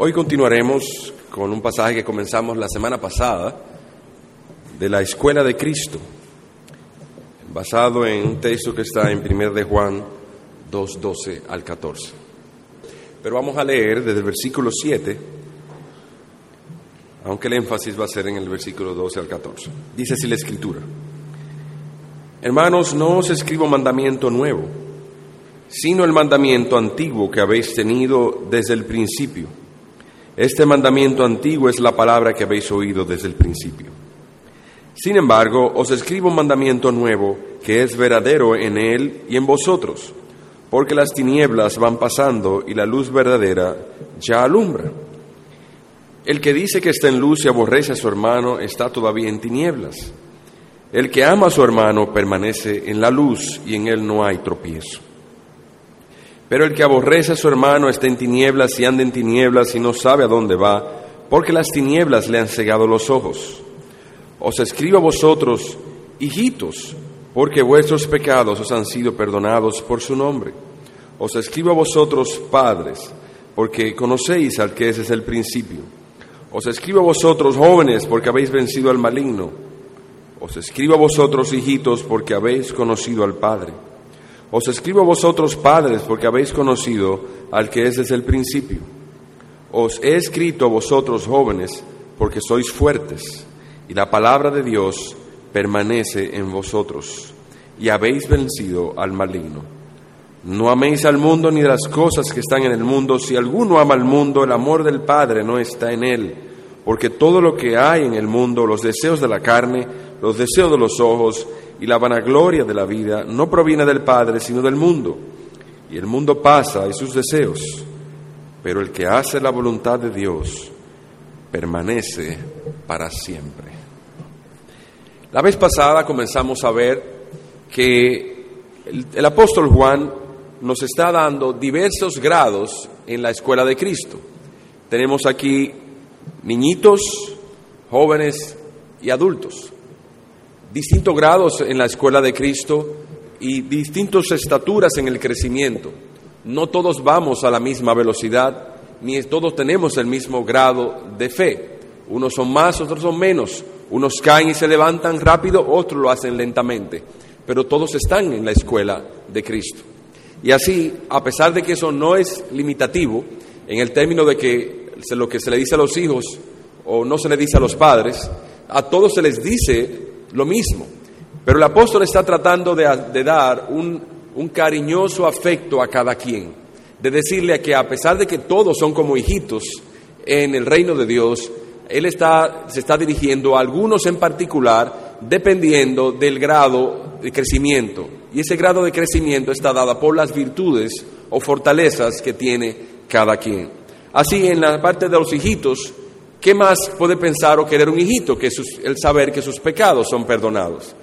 Hoy continuaremos con un pasaje que comenzamos la semana pasada de la Escuela de Cristo, basado en un texto que está en 1 de Juan 2, 12 al 14. Pero vamos a leer desde el versículo 7, aunque el énfasis va a ser en el versículo 12 al 14. Dice así la Escritura. Hermanos, no os escribo mandamiento nuevo, sino el mandamiento antiguo que habéis tenido desde el principio. Este mandamiento antiguo es la palabra que habéis oído desde el principio. Sin embargo, os escribo un mandamiento nuevo que es verdadero en él y en vosotros, porque las tinieblas van pasando y la luz verdadera ya alumbra. El que dice que está en luz y aborrece a su hermano está todavía en tinieblas. El que ama a su hermano permanece en la luz y en él no hay tropiezo. Pero el que aborrece a su hermano está en tinieblas y anda en tinieblas y no sabe a dónde va, porque las tinieblas le han cegado los ojos. Os escribo a vosotros, hijitos, porque vuestros pecados os han sido perdonados por su nombre. Os escribo a vosotros, padres, porque conocéis al que es desde el principio. Os escribo a vosotros, jóvenes, porque habéis vencido al maligno. Os escribo a vosotros, hijitos, porque habéis conocido al Padre. Os escribo a vosotros, padres, porque habéis conocido al que es desde el principio. Os he escrito a vosotros, jóvenes, porque sois fuertes, y la palabra de Dios permanece en vosotros, y habéis vencido al maligno. No améis al mundo ni las cosas que están en el mundo. Si alguno ama al mundo, el amor del Padre no está en él, porque todo lo que hay en el mundo, los deseos de la carne, los deseos de los ojos y la vanagloria de la vida no proviene del Padre, sino del mundo. Y el mundo pasa y sus deseos, pero el que hace la voluntad de Dios permanece para siempre. La vez pasada comenzamos a ver que el, el apóstol Juan nos está dando diversos grados en la escuela de Cristo. Tenemos aquí niñitos, jóvenes y adultos distintos grados en la escuela de Cristo y distintas estaturas en el crecimiento. No todos vamos a la misma velocidad, ni todos tenemos el mismo grado de fe. Unos son más, otros son menos. Unos caen y se levantan rápido, otros lo hacen lentamente. Pero todos están en la escuela de Cristo. Y así, a pesar de que eso no es limitativo, en el término de que lo que se le dice a los hijos o no se le dice a los padres, a todos se les dice lo mismo. Pero el apóstol está tratando de, dar un, un, cariñoso afecto a cada quien, de decirle que a pesar de que todos son como hijitos en el reino de Dios, él está, se está dirigiendo a algunos en particular dependiendo del grado de crecimiento. Y ese grado de crecimiento está dado por las virtudes o fortalezas que tiene cada quien. Así, en la parte de los hijitos, ¿Qué más puede pensar o querer un hijito que el saber que sus pecados son perdonados?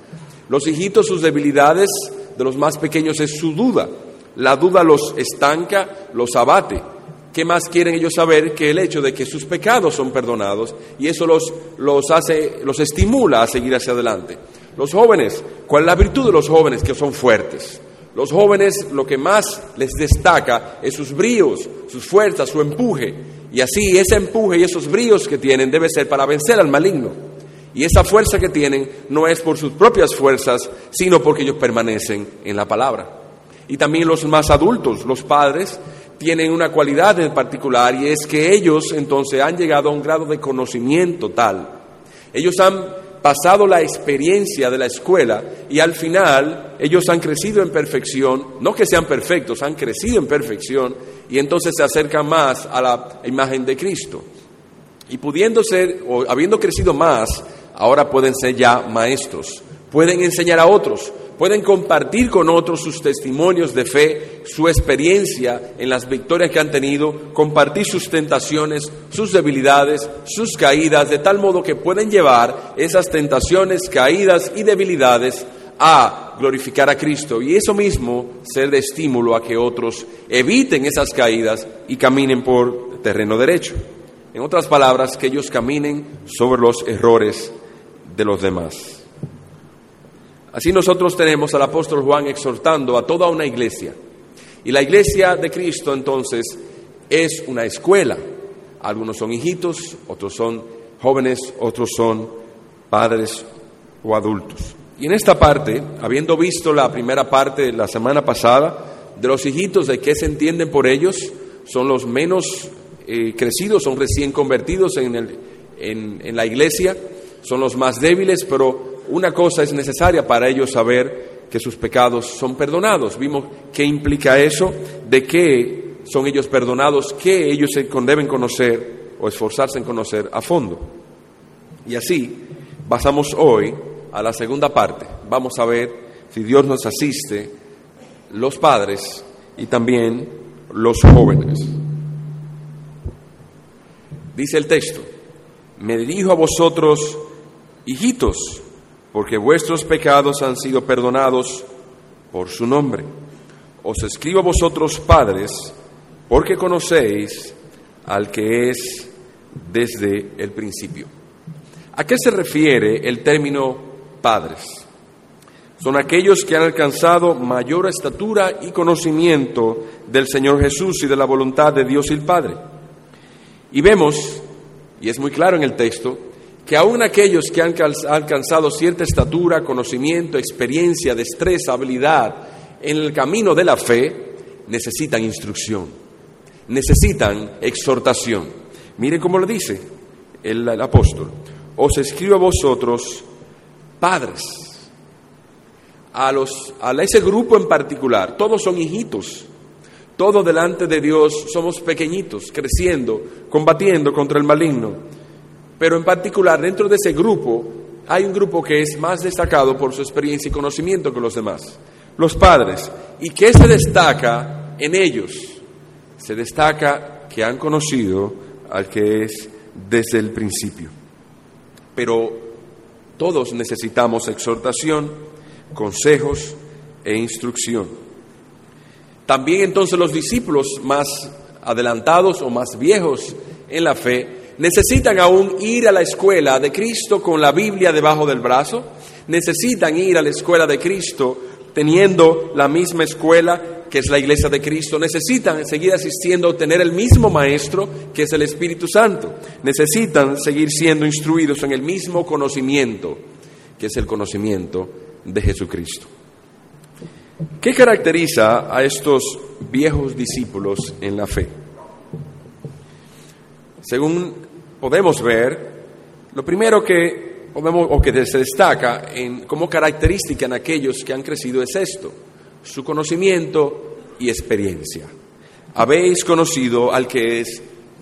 Los hijitos, sus debilidades de los más pequeños es su duda. La duda los estanca, los abate. ¿Qué más quieren ellos saber que el hecho de que sus pecados son perdonados y eso los, los hace, los estimula a seguir hacia adelante? Los jóvenes, ¿cuál es la virtud de los jóvenes? Que son fuertes. Los jóvenes lo que más les destaca es sus bríos, sus fuerzas, su empuje. Y así ese empuje y esos bríos que tienen debe ser para vencer al maligno. Y esa fuerza que tienen no es por sus propias fuerzas, sino porque ellos permanecen en la palabra. Y también los más adultos, los padres, tienen una cualidad en particular y es que ellos entonces han llegado a un grado de conocimiento tal. Ellos han pasado la experiencia de la escuela y al final ellos han crecido en perfección, no que sean perfectos, han crecido en perfección y entonces se acercan más a la imagen de Cristo. Y pudiendo ser, o habiendo crecido más, ahora pueden ser ya maestros, pueden enseñar a otros, pueden compartir con otros sus testimonios de fe, su experiencia en las victorias que han tenido, compartir sus tentaciones, sus debilidades, sus caídas, de tal modo que pueden llevar esas tentaciones, caídas y debilidades a glorificar a Cristo y eso mismo ser de estímulo a que otros eviten esas caídas y caminen por terreno derecho. En otras palabras, que ellos caminen sobre los errores de los demás. Así nosotros tenemos al apóstol Juan exhortando a toda una iglesia. Y la iglesia de Cristo entonces es una escuela. Algunos son hijitos, otros son jóvenes, otros son padres o adultos. Y en esta parte, habiendo visto la primera parte la semana pasada, de los hijitos, de qué se entienden por ellos, son los menos eh, crecidos, son recién convertidos en, el, en la iglesia, son los más débiles, pero una cosa es necesaria para ellos saber que sus pecados son perdonados. Vimos qué implica eso, de qué son ellos perdonados, qué ellos deben conocer o esforzarse en conocer a fondo. Y así pasamos hoy a la segunda parte. Vamos a ver si Dios nos asiste, los padres y también los jóvenes. Dice el texto, me dirijo a vosotros, hijitos, porque vuestros pecados han sido perdonados por su nombre. Os escribo a vosotros, padres, porque conocéis al que es desde el principio. ¿A qué se refiere el término padres? Son aquellos que han alcanzado mayor estatura y conocimiento del Señor Jesús y de la voluntad de Dios y el Padre. Y vemos, y es muy claro en el texto, que aún aquellos que han alcanzado cierta estatura, conocimiento, experiencia, destreza, habilidad en el camino de la fe, necesitan instrucción, necesitan exhortación. Miren cómo lo dice el, apóstol. Os escribo a vosotros, padres, a, los, a ese grupo en particular, todos son hijitos, todos delante de Dios somos pequeñitos, creciendo, combatiendo contra el maligno. Pero en particular, dentro de ese grupo, hay un grupo que es más destacado por su experiencia y conocimiento que los demás, los padres. ¿Y qué se destaca en ellos? Se destaca que han conocido al que es desde el principio. Pero todos necesitamos exhortación, consejos e instrucción. También entonces los discípulos más adelantados o más viejos en la fe necesitan aún ir a la escuela de Cristo con la Biblia debajo del brazo, necesitan ir a la escuela de Cristo teniendo la misma escuela que es la iglesia de Cristo, necesitan seguir asistiendo, tener el mismo maestro que es el Espíritu Santo, necesitan seguir siendo instruidos en el mismo conocimiento que es el conocimiento de Jesucristo. ¿Qué caracteriza a estos viejos discípulos en la fe? Según podemos ver, lo primero que podemos, o que se destaca en, como característica en aquellos que han crecido es esto, su conocimiento y experiencia. Habéis conocido al que es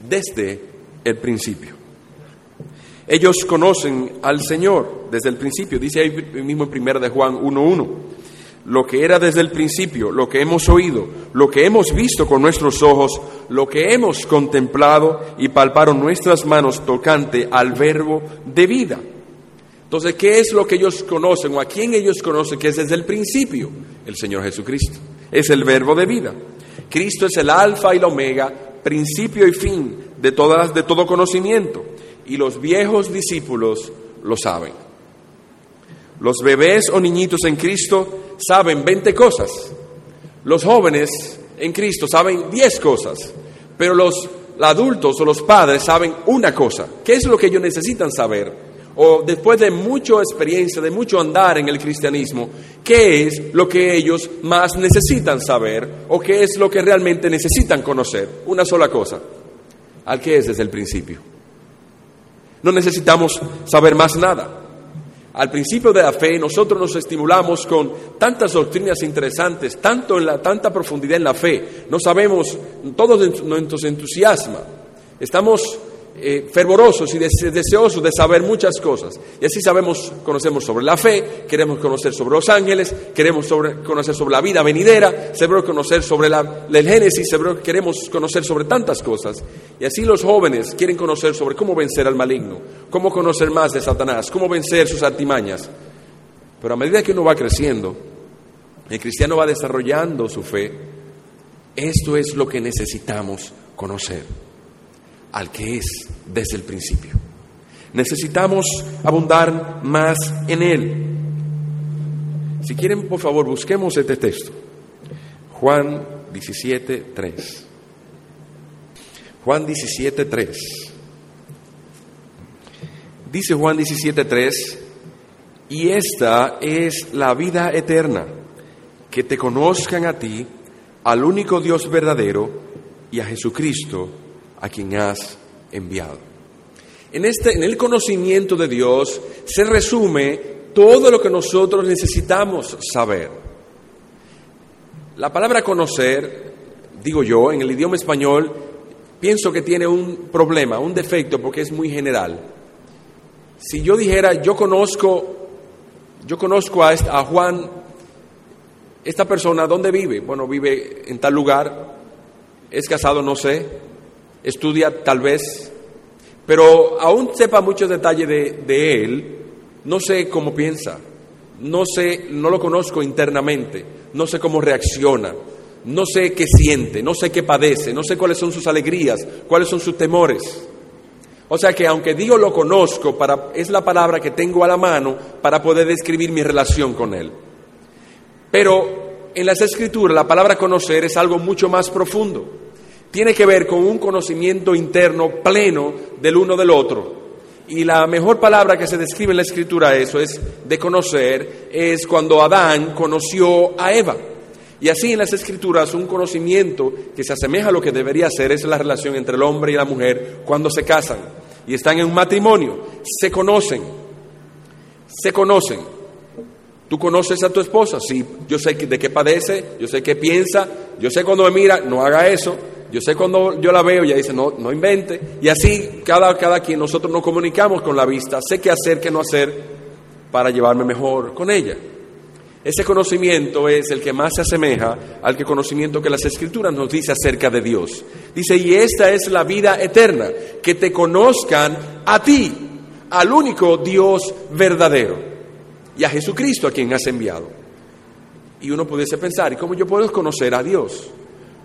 desde el principio. Ellos conocen al Señor desde el principio, dice ahí mismo en 1 de Juan 1.1 lo que era desde el principio, lo que hemos oído, lo que hemos visto con nuestros ojos, lo que hemos contemplado y palparon nuestras manos tocante al verbo de vida. Entonces, ¿qué es lo que ellos conocen o a quién ellos conocen que es desde el principio? El Señor Jesucristo. Es el verbo de vida. Cristo es el alfa y la omega, principio y fin de, todas, de todo conocimiento. Y los viejos discípulos lo saben. Los bebés o niñitos en Cristo saben 20 cosas. Los jóvenes en Cristo saben 10 cosas. Pero los adultos o los padres saben una cosa. ¿Qué es lo que ellos necesitan saber? O después de mucha experiencia, de mucho andar en el cristianismo, ¿qué es lo que ellos más necesitan saber? ¿O qué es lo que realmente necesitan conocer? Una sola cosa. Al que es desde el principio. No necesitamos saber más nada. Al principio de la fe nosotros nos estimulamos con tantas doctrinas interesantes, tanto en la, tanta profundidad en la fe. No sabemos, todos nos entusiasma. Estamos eh, fervorosos y deseosos de saber muchas cosas. Y así sabemos, conocemos sobre la fe, queremos conocer sobre los ángeles, queremos conocer sobre la vida venidera, queremos conocer sobre la, el Génesis, queremos conocer sobre tantas cosas. Y así los jóvenes quieren conocer sobre cómo vencer al maligno, cómo conocer más de Satanás, cómo vencer sus artimañas. Pero a medida que uno va creciendo, el cristiano va desarrollando su fe, esto es lo que necesitamos conocer al que es desde el principio. Necesitamos abundar más en Él. Si quieren, por favor, busquemos este texto. Juan 17, 3. Juan 17.3. Dice Juan 17.3, y esta es la vida eterna, que te conozcan a ti, al único Dios verdadero, y a Jesucristo, a quien has enviado. En, este, en el conocimiento de Dios se resume todo lo que nosotros necesitamos saber. La palabra conocer, digo yo, en el idioma español, pienso que tiene un problema, un defecto, porque es muy general. Si yo dijera, yo conozco, yo conozco a, a Juan, esta persona, ¿dónde vive? Bueno, vive en tal lugar, es casado, no sé, estudia tal vez, pero aún sepa muchos detalles de, de él, no sé cómo piensa, no sé, no lo conozco internamente, no sé cómo reacciona, no sé qué siente, no sé qué padece, no sé cuáles son sus alegrías, cuáles son sus temores. O sea que aunque Dios lo conozco, para, es la palabra que tengo a la mano para poder describir mi relación con Él. Pero en las escrituras la palabra conocer es algo mucho más profundo. Tiene que ver con un conocimiento interno pleno del uno del otro. Y la mejor palabra que se describe en la escritura eso es de conocer, es cuando Adán conoció a Eva. Y así en las escrituras un conocimiento que se asemeja a lo que debería ser es la relación entre el hombre y la mujer cuando se casan y están en un matrimonio. Se conocen, se conocen. ¿Tú conoces a tu esposa? Sí, yo sé de qué padece, yo sé qué piensa, yo sé cuando me mira, no haga eso, yo sé cuando yo la veo, ella dice, no, no invente. Y así cada, cada quien nosotros nos comunicamos con la vista, sé qué hacer, qué no hacer para llevarme mejor con ella. Ese conocimiento es el que más se asemeja al que conocimiento que las escrituras nos dice acerca de Dios. Dice, y esta es la vida eterna, que te conozcan a ti, al único Dios verdadero, y a Jesucristo a quien has enviado. Y uno pudiese pensar, ¿y cómo yo puedo conocer a Dios?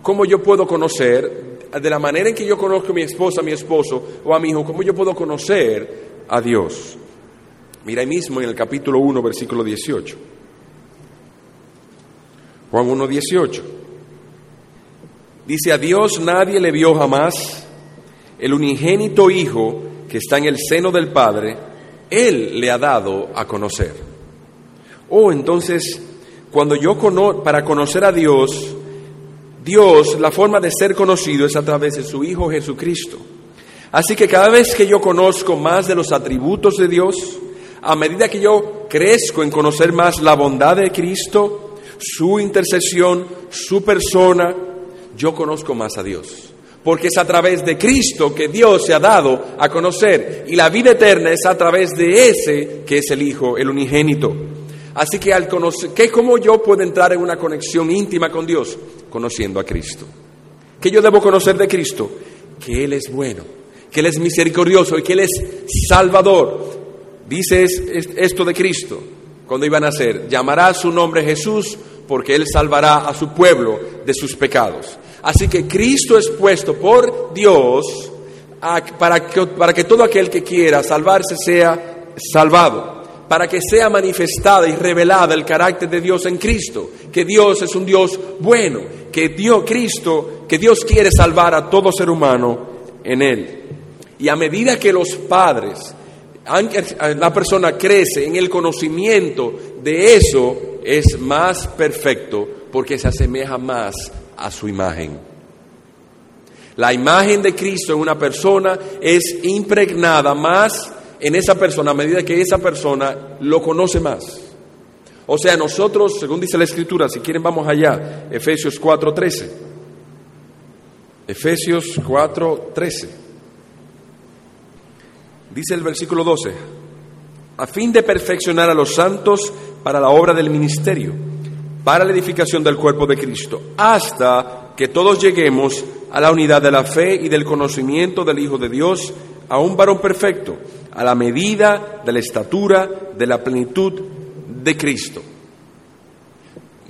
¿Cómo yo puedo conocer, de la manera en que yo conozco a mi esposa, a mi esposo o a mi hijo, cómo yo puedo conocer a Dios? Mira ahí mismo en el capítulo 1, versículo 18. Juan 1.18. Dice, a Dios nadie le vio jamás, el unigénito Hijo que está en el seno del Padre, Él le ha dado a conocer. Oh, entonces, cuando yo para conocer a Dios, Dios, la forma de ser conocido es a través de su Hijo Jesucristo. Así que cada vez que yo conozco más de los atributos de Dios, a medida que yo crezco en conocer más la bondad de Cristo, su intercesión, su persona, yo conozco más a Dios. Porque es a través de Cristo que Dios se ha dado a conocer. Y la vida eterna es a través de ese que es el Hijo, el unigénito. Así que al conocer, ¿qué, ¿cómo yo puedo entrar en una conexión íntima con Dios? Conociendo a Cristo. ¿Qué yo debo conocer de Cristo? Que Él es bueno, que Él es misericordioso y que Él es salvador. Dice esto de Cristo cuando iban a nacer. Llamará su nombre Jesús porque Él salvará a su pueblo de sus pecados. Así que Cristo es puesto por Dios para, que, para que todo aquel que quiera salvarse sea salvado, para que sea manifestada y revelada el carácter de Dios en Cristo, que Dios es un Dios bueno, que Dios, Cristo, que Dios quiere salvar a todo ser humano en Él. Y a medida que los padres, la persona crece en el conocimiento de eso, es más perfecto porque se asemeja más a su imagen. La imagen de Cristo en una persona es impregnada más en esa persona a medida que esa persona lo conoce más. O sea, nosotros, según dice la Escritura, si quieren vamos allá, Efesios 4:13. Efesios 4:13. Dice el versículo 12, a fin de perfeccionar a los santos para la obra del ministerio, para la edificación del cuerpo de Cristo, hasta que todos lleguemos a la unidad de la fe y del conocimiento del Hijo de Dios, a un varón perfecto, a la medida de la estatura de la plenitud de Cristo.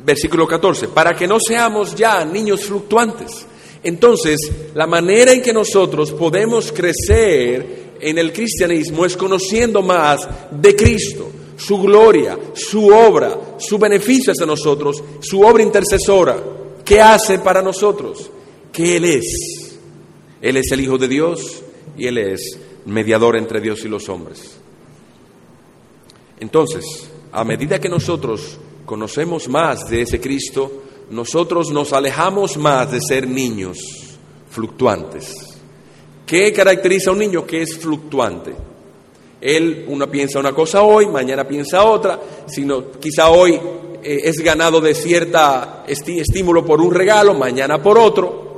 Versículo 14, para que no seamos ya niños fluctuantes. Entonces, la manera en que nosotros podemos crecer en el cristianismo es conociendo más de Cristo, su gloria, su obra, su beneficio hacia nosotros, su obra intercesora, qué hace para nosotros, que Él es. Él es el Hijo de Dios y Él es mediador entre Dios y los hombres. Entonces, a medida que nosotros conocemos más de ese Cristo, nosotros nos alejamos más de ser niños fluctuantes. ¿Qué caracteriza a un niño que es fluctuante? Él, uno piensa una cosa hoy, mañana piensa otra, sino quizá hoy eh, es ganado de cierta estímulo por un regalo, mañana por otro.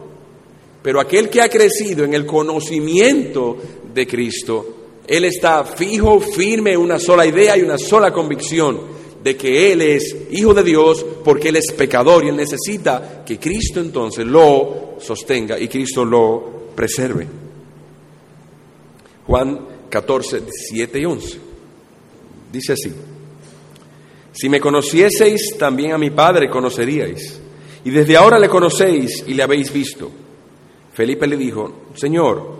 Pero aquel que ha crecido en el conocimiento de Cristo, él está fijo, firme una sola idea y una sola convicción de que Él es hijo de Dios porque Él es pecador y Él necesita que Cristo entonces lo sostenga y Cristo lo preserve. Juan 14, 7 y 11. Dice así, si me conocieseis, también a mi Padre conoceríais, y desde ahora le conocéis y le habéis visto. Felipe le dijo, Señor,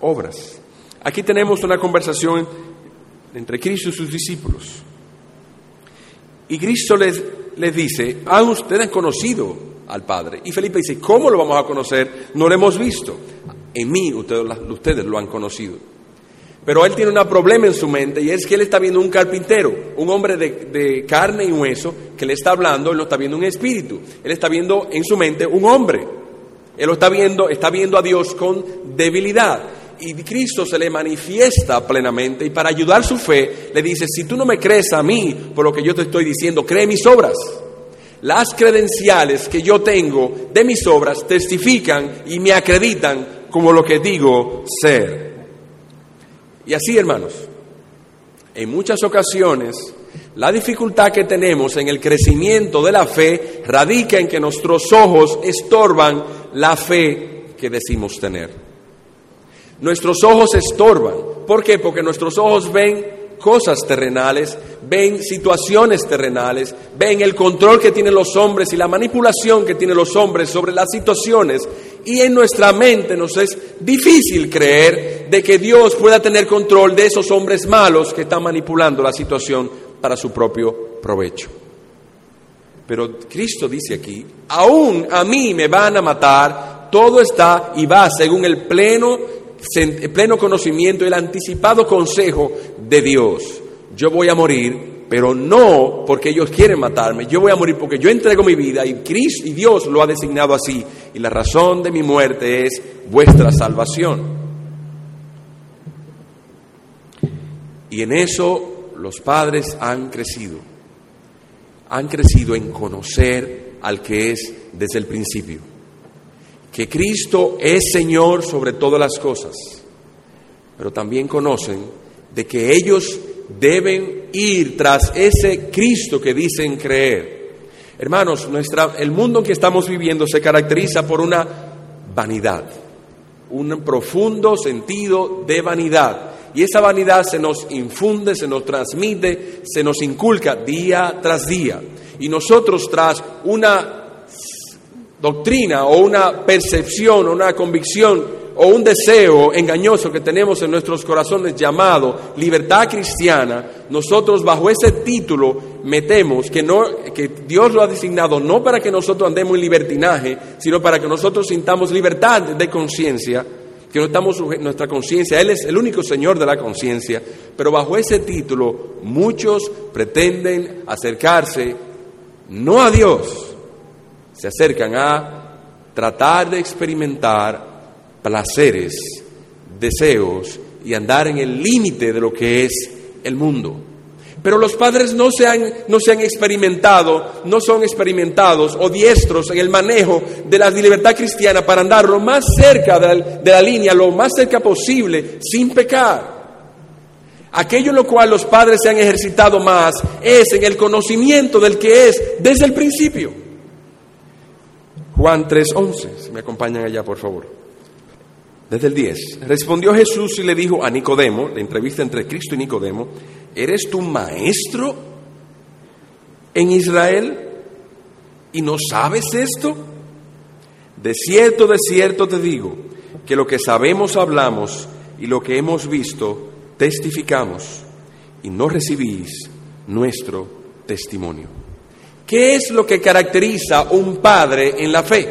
obras. Aquí tenemos una conversación entre Cristo y sus discípulos. Y Cristo les, les dice, han ustedes conocido al Padre. Y Felipe dice, ¿cómo lo vamos a conocer? No lo hemos visto. En mí ustedes, ustedes lo han conocido. Pero él tiene un problema en su mente y es que él está viendo un carpintero, un hombre de, de, carne y hueso que le está hablando, él no está viendo un espíritu, él está viendo en su mente un hombre. Él lo está viendo, está viendo a Dios con debilidad. Y Cristo se le manifiesta plenamente y para ayudar su fe le dice, si tú no me crees a mí por lo que yo te estoy diciendo, cree mis obras. Las credenciales que yo tengo de mis obras testifican y me acreditan como lo que digo ser. Y así, hermanos, en muchas ocasiones la dificultad que tenemos en el crecimiento de la fe radica en que nuestros ojos estorban la fe que decimos tener. Nuestros ojos estorban. ¿Por qué? Porque nuestros ojos ven cosas terrenales, ven situaciones terrenales, ven el control que tienen los hombres y la manipulación que tienen los hombres sobre las situaciones. Y en nuestra mente nos es difícil creer de que Dios pueda tener control de esos hombres malos que están manipulando la situación para su propio provecho. Pero Cristo dice aquí, aún a mí me van a matar, todo está y va según el pleno pleno conocimiento, el anticipado consejo de Dios. Yo voy a morir, pero no porque ellos quieren matarme. Yo voy a morir porque yo entrego mi vida y Cristo y Dios lo ha designado así. Y la razón de mi muerte es vuestra salvación. Y en eso los padres han crecido. Han crecido en conocer al que es desde el principio que Cristo es Señor sobre todas las cosas, pero también conocen de que ellos deben ir tras ese Cristo que dicen creer. Hermanos, nuestra, el mundo en que estamos viviendo se caracteriza por una vanidad, un profundo sentido de vanidad. Y esa vanidad se nos infunde, se nos transmite, se nos inculca día tras día. Y nosotros tras una doctrina o una percepción o una convicción o un deseo engañoso que tenemos en nuestros corazones llamado libertad cristiana, nosotros bajo ese título metemos que, no, que Dios lo ha designado no para que nosotros andemos en libertinaje, sino para que nosotros sintamos libertad de conciencia, que no estamos nuestra conciencia, Él es el único Señor de la conciencia, pero bajo ese título muchos pretenden acercarse no a Dios, se acercan a tratar de experimentar placeres, deseos y andar en el límite de lo que es el mundo. Pero los padres no se, han, no se han experimentado, no son experimentados o diestros en el manejo de la libertad cristiana para andar lo más cerca de la, de la línea, lo más cerca posible, sin pecar. Aquello en lo cual los padres se han ejercitado más es en el conocimiento del que es desde el principio. Juan 3:11, si me acompañan allá, por favor. Desde el 10. Respondió Jesús y le dijo a Nicodemo, la entrevista entre Cristo y Nicodemo, ¿eres tu maestro en Israel y no sabes esto? De cierto, de cierto te digo, que lo que sabemos hablamos y lo que hemos visto testificamos y no recibís nuestro testimonio. ¿Qué es lo que caracteriza a un padre en la fe?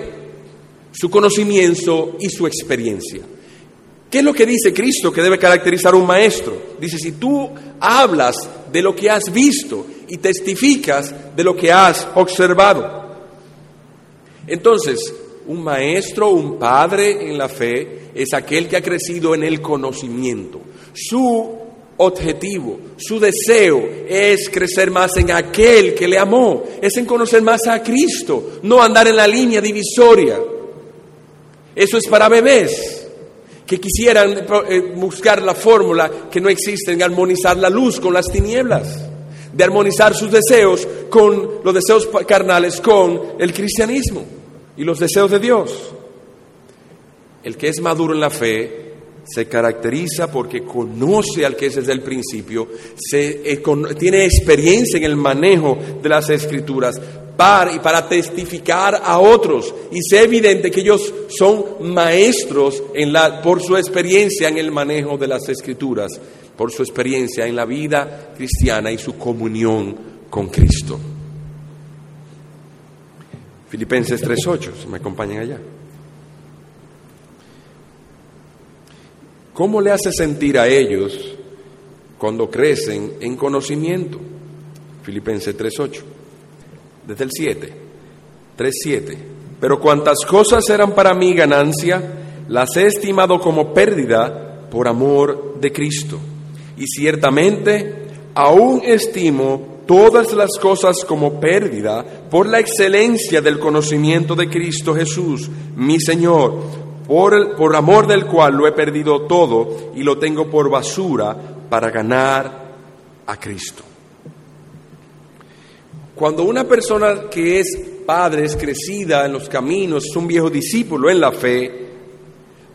Su conocimiento y su experiencia. ¿Qué es lo que dice Cristo que debe caracterizar a un maestro? Dice, si tú hablas de lo que has visto y testificas de lo que has observado. Entonces, un maestro, un padre en la fe, es aquel que ha crecido en el conocimiento. Su objetivo, su deseo es crecer más en aquel que le amó, es en conocer más a Cristo, no andar en la línea divisoria. Eso es para bebés que quisieran eh, buscar la fórmula que no existe en armonizar la luz con las tinieblas, de armonizar sus deseos con los deseos carnales con el cristianismo y los deseos de Dios. El que es maduro en la fe se caracteriza porque conoce al que es desde el principio, eh, tiene experiencia en el manejo de las escrituras para, y para testificar a otros. Y sea evidente que ellos son maestros por su experiencia en el manejo de las escrituras, por su experiencia en la vida cristiana y su comunión con Cristo. Filipenses 3.8, si me acompañan allá. ¿Cómo le hace sentir a ellos cuando crecen en conocimiento? Filipenses 3.8. Desde el 7. 3.7. Pero cuantas cosas eran para mí ganancia, las he estimado como pérdida por amor de Cristo. Y ciertamente aún estimo todas las cosas como pérdida por la excelencia del conocimiento de Cristo Jesús, mi Señor por, amor del cual lo he perdido todo y lo tengo por basura para ganar a Cristo. Cuando una persona que es padre, es crecida en los caminos, es un viejo discípulo en la fe,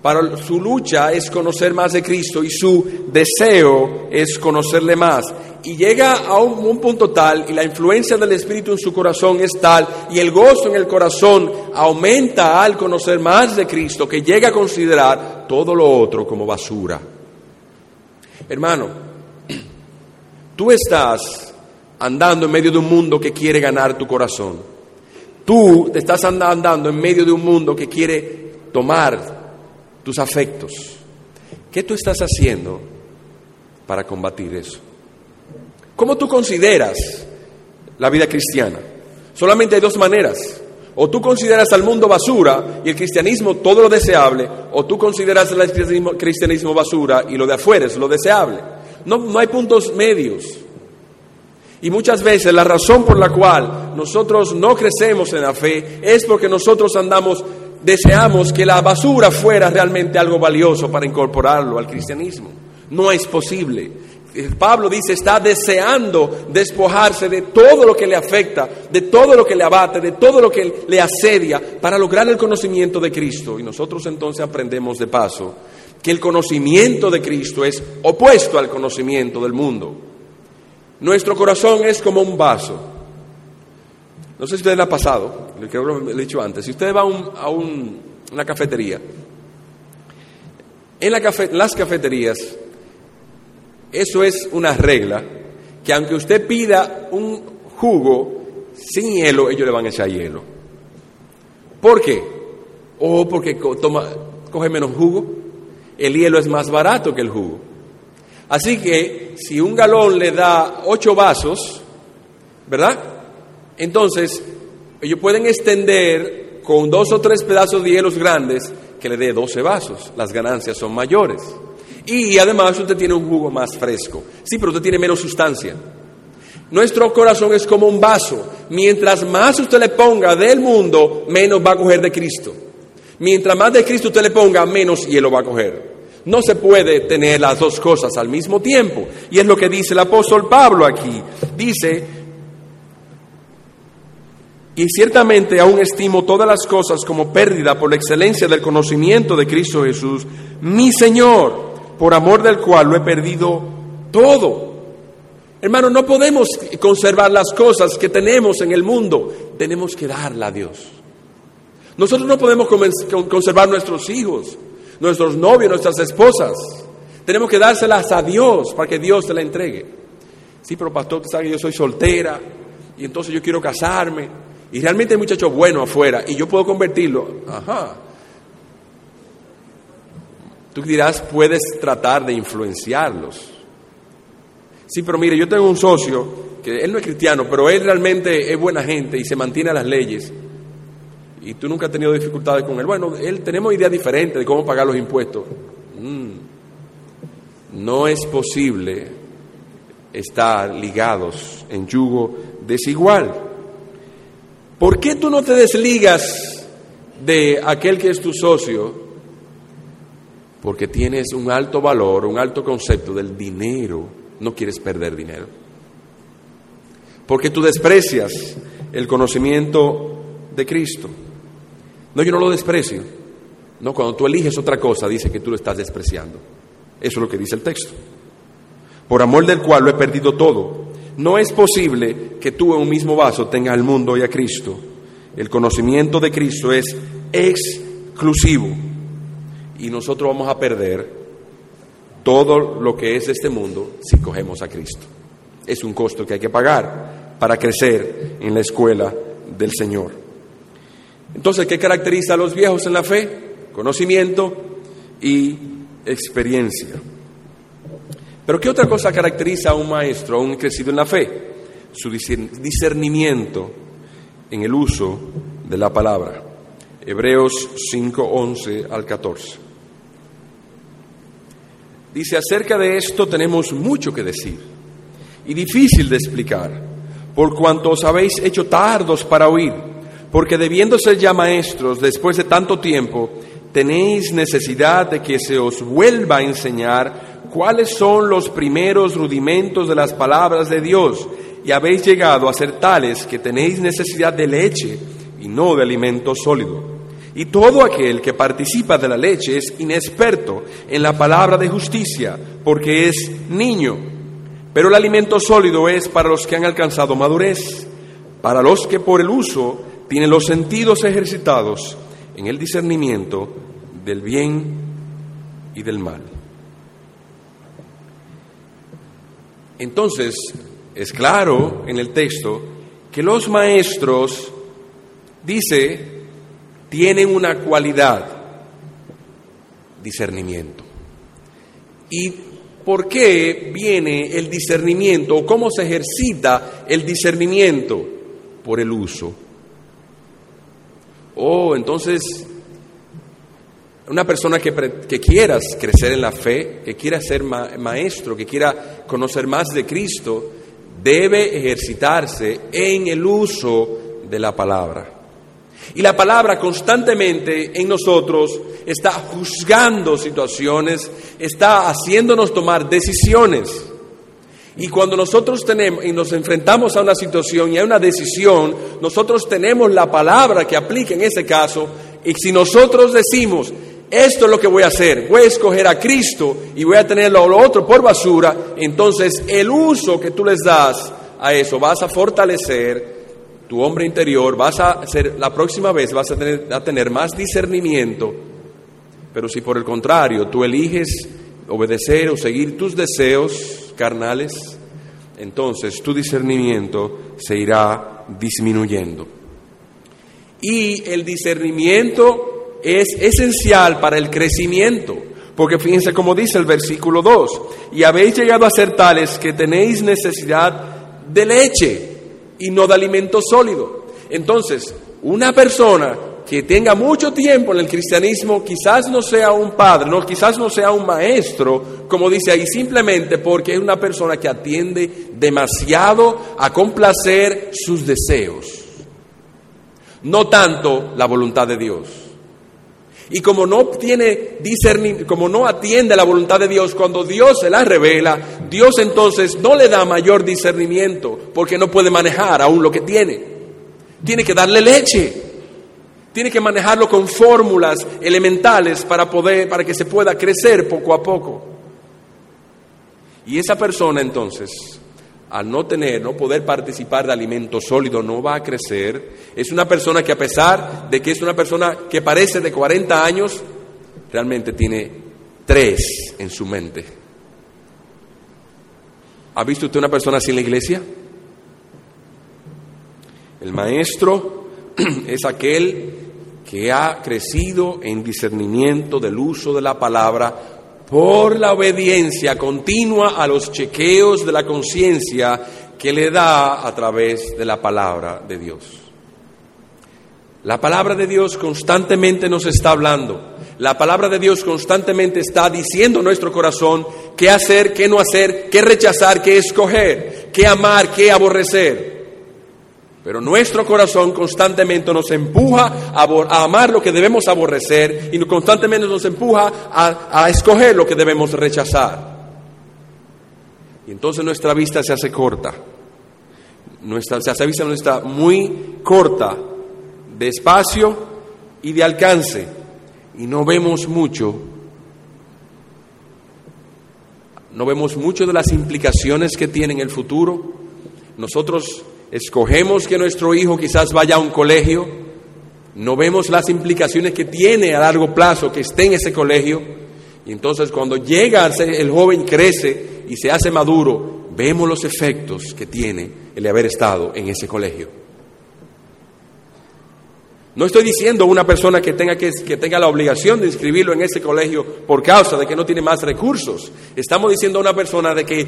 para su lucha es conocer más de Cristo y su deseo es conocerle más y llega a un, punto tal y la influencia del Espíritu en su corazón es tal y el gozo en el corazón aumenta al conocer más de Cristo que llega a considerar todo lo otro como basura. Hermano, tú estás andando en medio de un mundo que quiere ganar tu corazón. Tú te estás andando en medio de un mundo que quiere tomar tus afectos. ¿Qué tú estás haciendo para combatir eso? ¿Cómo tú consideras la vida cristiana? Solamente hay dos maneras. O tú consideras al mundo basura y el cristianismo todo lo deseable, o tú consideras el cristianismo, basura y lo de afuera es lo deseable. No, no hay puntos medios. Y muchas veces la razón por la cual nosotros no crecemos en la fe es porque nosotros andamos, deseamos que la basura fuera realmente algo valioso para incorporarlo al cristianismo. No es posible. Pablo dice, está deseando despojarse de todo lo que le afecta, de todo lo que le abate, de todo lo que le asedia, para lograr el conocimiento de Cristo. Y nosotros entonces aprendemos de paso que el conocimiento de Cristo es opuesto al conocimiento del mundo. Nuestro corazón es como un vaso. No sé si usted le ha pasado, lo que he dicho antes. Si usted va a, una cafetería, en las cafeterías eso es una regla que aunque usted pida un jugo sin hielo, ellos le van a echar hielo. ¿Por qué? O porque toma, coge menos jugo. El hielo es más barato que el jugo. Así que si un galón le da ocho vasos, ¿verdad? Entonces, ellos pueden extender con dos o tres pedazos de hielos grandes que le dé 12 vasos. Las ganancias son mayores. Y además usted tiene un jugo más fresco. Sí, pero usted tiene menos sustancia. Nuestro corazón es como un vaso. Mientras más usted le ponga del mundo, menos va a coger de Cristo. Mientras más de Cristo usted le ponga, menos hielo va a coger. No se puede tener las dos cosas al mismo tiempo. Y es lo que dice el apóstol Pablo aquí. Dice, Y ciertamente aún estimo todas las cosas como pérdida por la excelencia del conocimiento de Cristo Jesús, mi Señor, por amor del cual lo he perdido todo. Hermano, no podemos conservar las cosas que tenemos en el mundo, tenemos que darla a Dios. Nosotros no podemos conservar nuestros hijos, nuestros novios, nuestras esposas. Tenemos que dárselas a Dios para que Dios te la entregue. Sí, pero pastor, tú sabes que yo soy soltera y entonces yo quiero casarme y realmente hay muchachos buenos afuera y yo puedo convertirlo. Ajá. Tú dirás, puedes tratar de influenciarlos. Sí, pero mire, yo tengo un socio que él no es cristiano, pero él realmente es buena gente y se mantiene a las leyes. Y tú nunca has tenido dificultades con él. Bueno, él tenemos ideas diferentes de cómo pagar los impuestos. Mm. No es posible estar ligados en yugo desigual. ¿Por qué tú no te desligas de aquel que es tu socio? Porque tienes un alto valor, un alto concepto del dinero. No quieres perder dinero. Porque tú desprecias el conocimiento de Cristo. No, yo no lo desprecio. No, cuando tú eliges otra cosa, dice que tú lo estás despreciando. Eso es lo que dice el texto. Por amor del cual lo he perdido todo no es posible que tú en un mismo vaso tengas al mundo y a Cristo. El conocimiento de Cristo es exclusivo y nosotros vamos a perder todo lo que es este mundo si cogemos a Cristo. Es un costo que hay que pagar para crecer en la escuela del Señor. Entonces, ¿qué caracteriza a los viejos en la fe? Conocimiento y experiencia. Pero ¿qué otra cosa caracteriza a un maestro, a un crecido en la fe? Su discernimiento en el uso de la palabra. Hebreos 5, 11 al 14. Dice, acerca de esto tenemos mucho que decir y difícil de explicar, por cuanto os habéis hecho tardos para oír, porque debiendo ser ya maestros después de tanto tiempo, tenéis necesidad de que se os vuelva a enseñar cuáles son los primeros rudimentos de las palabras de Dios y habéis llegado a ser tales que tenéis necesidad de leche y no de alimento sólido. Y todo aquel que participa de la leche es inexperto en la palabra de justicia, porque es niño. Pero el alimento sólido es para los que han alcanzado madurez, para los que por el uso tienen los sentidos ejercitados en el discernimiento del bien y del mal. Entonces, es claro en el texto que los maestros, dice, tienen una cualidad, discernimiento. ¿Y por qué viene el discernimiento o cómo se ejercita el discernimiento? Por el uso. Oh, entonces una persona que, que, quieras crecer en la fe, que quiera ser maestro, que quiera conocer más de Cristo, debe ejercitarse en el uso de la palabra. Y la palabra constantemente en nosotros está juzgando situaciones, está haciéndonos tomar decisiones. Y cuando nosotros tenemos y nos enfrentamos a una situación y a una decisión, nosotros tenemos la palabra que aplica en ese caso. Y si nosotros decimos, esto es lo que voy a hacer, voy a escoger a Cristo y voy a tener lo otro por basura, entonces el uso que tú les das a eso vas a fortalecer tu hombre interior, vas a hacer, la próxima vez vas a tener, a tener más discernimiento, pero si por el contrario tú eliges obedecer o seguir tus deseos carnales, entonces tu discernimiento se irá disminuyendo. Y el discernimiento es esencial para el crecimiento. Porque fíjense como dice el versículo 2, y habéis llegado a ser tales que tenéis necesidad de leche y no de alimento sólido. Entonces, una persona que tenga mucho tiempo en el cristianismo quizás no sea un padre, no, quizás no sea un maestro, como dice ahí, simplemente porque es una persona que atiende demasiado a complacer sus deseos, no tanto la voluntad de Dios. Y como no tiene como no atiende la voluntad de Dios, cuando Dios se la revela, Dios entonces no le da mayor discernimiento, porque no puede manejar aún lo que tiene. tiene que darle leche. Tiene que manejarlo con fórmulas elementales para poder para que se pueda crecer poco a poco. Y esa persona entonces, al no tener, no poder participar de alimento sólido, no va a crecer. Es una persona que a pesar de que es una persona que parece de 40 años, realmente tiene tres en su mente. ¿Ha visto usted una persona así en la iglesia? El maestro es aquel que ha crecido en discernimiento del uso de la palabra por la obediencia continua a los chequeos de la conciencia que le da a través de la palabra de Dios. La palabra de Dios constantemente nos está hablando. La palabra de Dios constantemente está diciendo nuestro corazón qué hacer, qué no hacer, qué rechazar, qué escoger, qué amar, qué aborrecer. Pero nuestro corazón constantemente nos empuja a, amar lo que debemos aborrecer y constantemente nos empuja a, escoger lo que debemos rechazar. Y entonces nuestra vista se hace corta. Nuestra, se hace vista nuestra muy corta de espacio y de alcance. Y no vemos mucho. No vemos mucho de las implicaciones que tiene en el futuro. Nosotros escogemos que nuestro hijo quizás vaya a un colegio, no vemos las implicaciones que tiene a largo plazo que esté en ese colegio, y entonces cuando llega el joven crece y se hace maduro, vemos los efectos que tiene el haber estado en ese colegio. No estoy diciendo una persona que tenga, que, que tenga la obligación de inscribirlo en ese colegio por causa de que no tiene más recursos. Estamos diciendo a una persona de que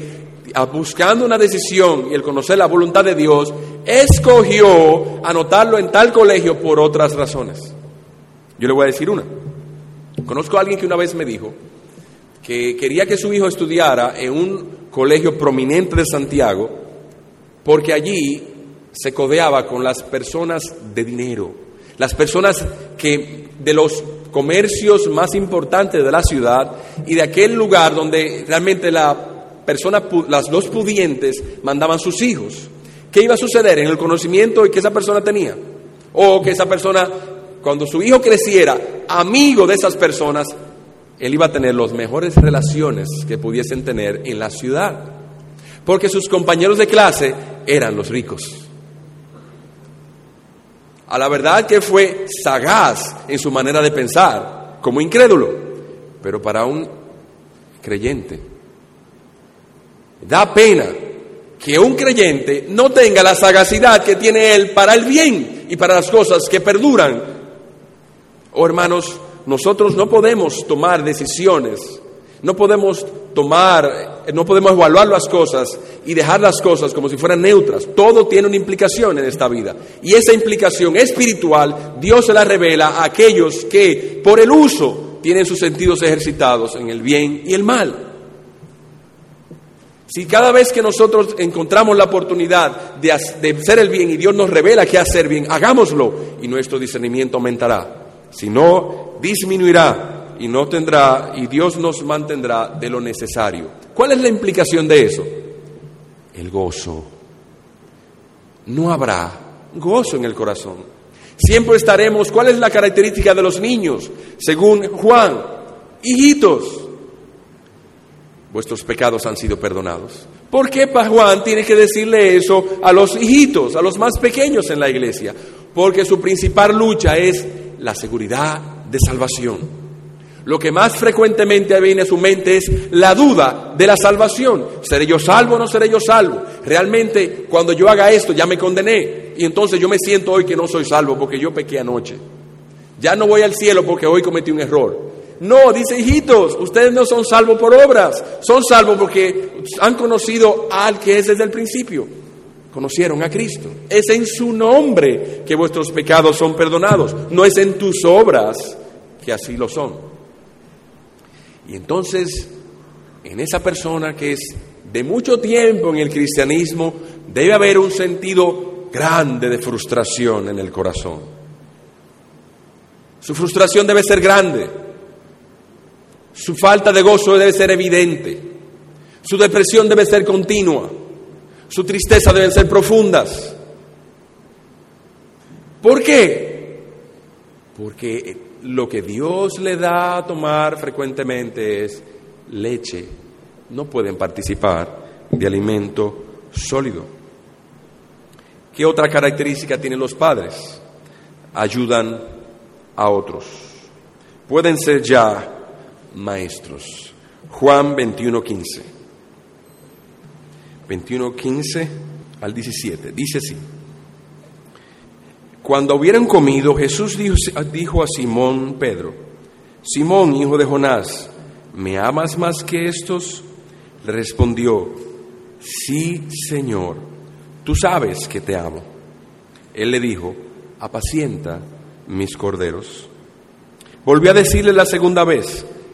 buscando una decisión y el conocer la voluntad de Dios, escogió anotarlo en tal colegio por otras razones. Yo le voy a decir una. Conozco a alguien que una vez me dijo que quería que su hijo estudiara en un colegio prominente de Santiago porque allí se codeaba con las personas de dinero las personas que de los comercios más importantes de la ciudad y de aquel lugar donde realmente la persona, las dos pudientes mandaban sus hijos. ¿Qué iba a suceder en el conocimiento que esa persona tenía? O que esa persona, cuando su hijo creciera, amigo de esas personas, él iba a tener las mejores relaciones que pudiesen tener en la ciudad. Porque sus compañeros de clase eran los ricos a la verdad que fue sagaz en su manera de pensar, como incrédulo, pero para un creyente. Da pena que un creyente no tenga la sagacidad que tiene él para el bien y para las cosas que perduran. Oh hermanos, nosotros no podemos tomar decisiones, no podemos tomar, no podemos evaluar las cosas y dejar las cosas como si fueran neutras. Todo tiene una implicación en esta vida. Y esa implicación espiritual Dios se la revela a aquellos que por el uso tienen sus sentidos ejercitados en el bien y el mal. Si cada vez que nosotros encontramos la oportunidad de hacer el bien y Dios nos revela que hacer bien, hagámoslo y nuestro discernimiento aumentará. Si no, disminuirá y no tendrá, y Dios nos mantendrá de lo necesario. ¿Cuál es la implicación de eso? el gozo. No habrá gozo en el corazón. Siempre estaremos, ¿cuál es la característica de los niños? Según Juan, hijitos, vuestros pecados han sido perdonados. ¿Por qué Juan tiene que decirle eso a los hijitos, a los más pequeños en la iglesia? Porque su principal lucha es la seguridad de salvación lo que más frecuentemente viene a su mente es la duda de la salvación. ¿Seré yo salvo o no seré yo salvo? Realmente cuando yo haga esto ya me condené y entonces yo me siento hoy que no soy salvo porque yo pequé anoche. Ya no voy al cielo porque hoy cometí un error. No, dice hijitos, ustedes no son salvos por obras, son salvos porque han conocido al que es desde el principio. Conocieron a Cristo. Es en su nombre que vuestros pecados son perdonados, no es en tus obras que así lo son. Y entonces, en esa persona que es de mucho tiempo en el cristianismo, debe haber un sentido grande de frustración en el corazón. Su frustración debe ser grande. Su falta de gozo debe ser evidente. Su depresión debe ser continua. Su tristeza debe ser profundas. ¿Por qué? Porque lo que Dios le da a tomar frecuentemente es leche. No pueden participar de alimento sólido. ¿Qué otra característica tienen los padres? Ayudan a otros. Pueden ser ya maestros. Juan 21:15. 21:15 al 17. Dice así. Cuando hubieran comido, Jesús dijo, a Simón Pedro, Simón, hijo de Jonás, ¿me amas más que estos? Le respondió, sí, Señor, tú sabes que te amo. Él le dijo, apacienta mis corderos. Volvió a decirle la segunda vez,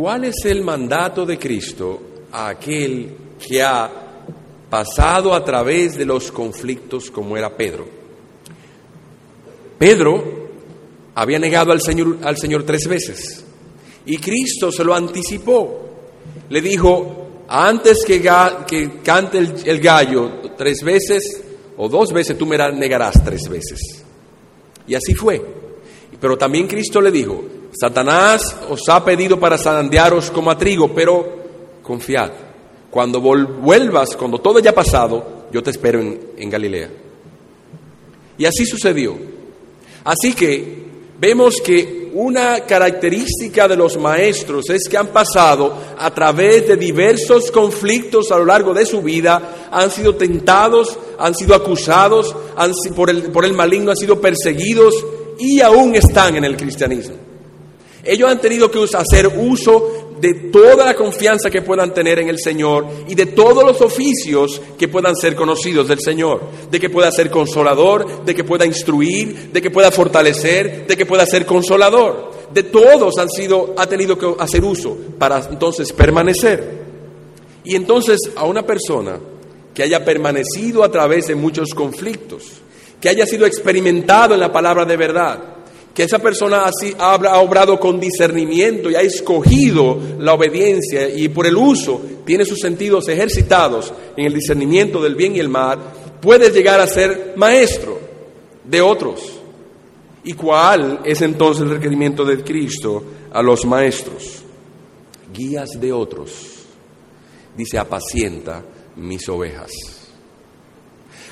¿Cuál es el mandato de Cristo a aquel que ha pasado a través de los conflictos como era Pedro? Pedro había negado al Señor, tres veces y Cristo se lo anticipó. Le dijo, antes que, que cante el gallo tres veces o dos veces, tú me negarás tres veces. Y así fue. Pero también Cristo le dijo, Satanás os ha pedido para zarandearos como a trigo, pero confiad, cuando vuelvas, cuando todo haya pasado, yo te espero en, en Galilea. Y así sucedió. Así que vemos que una característica de los maestros es que han pasado a través de diversos conflictos a lo largo de su vida, han sido tentados, han sido acusados, han, por, el, por el maligno han sido perseguidos y aún están en el cristianismo. Ellos han tenido que hacer uso de toda la confianza que puedan tener en el Señor y de todos los oficios que puedan ser conocidos del Señor, de que pueda ser consolador, de que pueda instruir, de que pueda fortalecer, de que pueda ser consolador. De todos han sido ha tenido que hacer uso para entonces permanecer. Y entonces a una persona que haya permanecido a través de muchos conflictos, que haya sido experimentado en la palabra de verdad, que esa persona así ha obrado con discernimiento y ha escogido la obediencia y por el uso tiene sus sentidos ejercitados en el discernimiento del bien y el mal, puede llegar a ser maestro de otros. ¿Y cuál es entonces el requerimiento de Cristo a los maestros? Guías de otros. Dice, apacienta mis ovejas.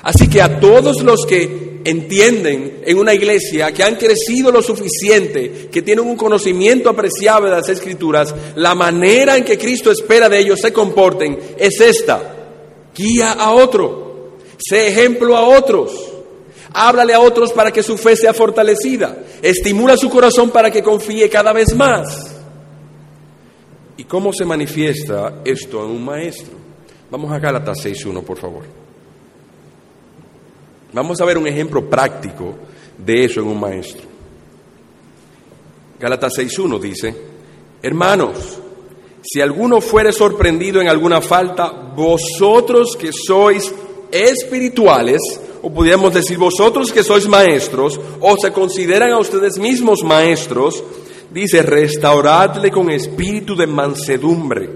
Así que a todos los que entienden en una iglesia, que han crecido lo suficiente, que tienen un conocimiento apreciable de las escrituras, la manera en que Cristo espera de ellos se comporten es esta. Guía a otro, sé ejemplo a otros, háblale a otros para que su fe sea fortalecida, estimula su corazón para que confíe cada vez más. ¿Y cómo se manifiesta esto en un maestro? Vamos a Gálatas 6.1, por favor. Vamos a ver un ejemplo práctico de eso en un maestro. Gálatas 6.1 dice, hermanos, si alguno fuere sorprendido en alguna falta, vosotros que sois espirituales, o podríamos decir vosotros que sois maestros, o se consideran a ustedes mismos maestros, dice, restauradle con espíritu de mansedumbre,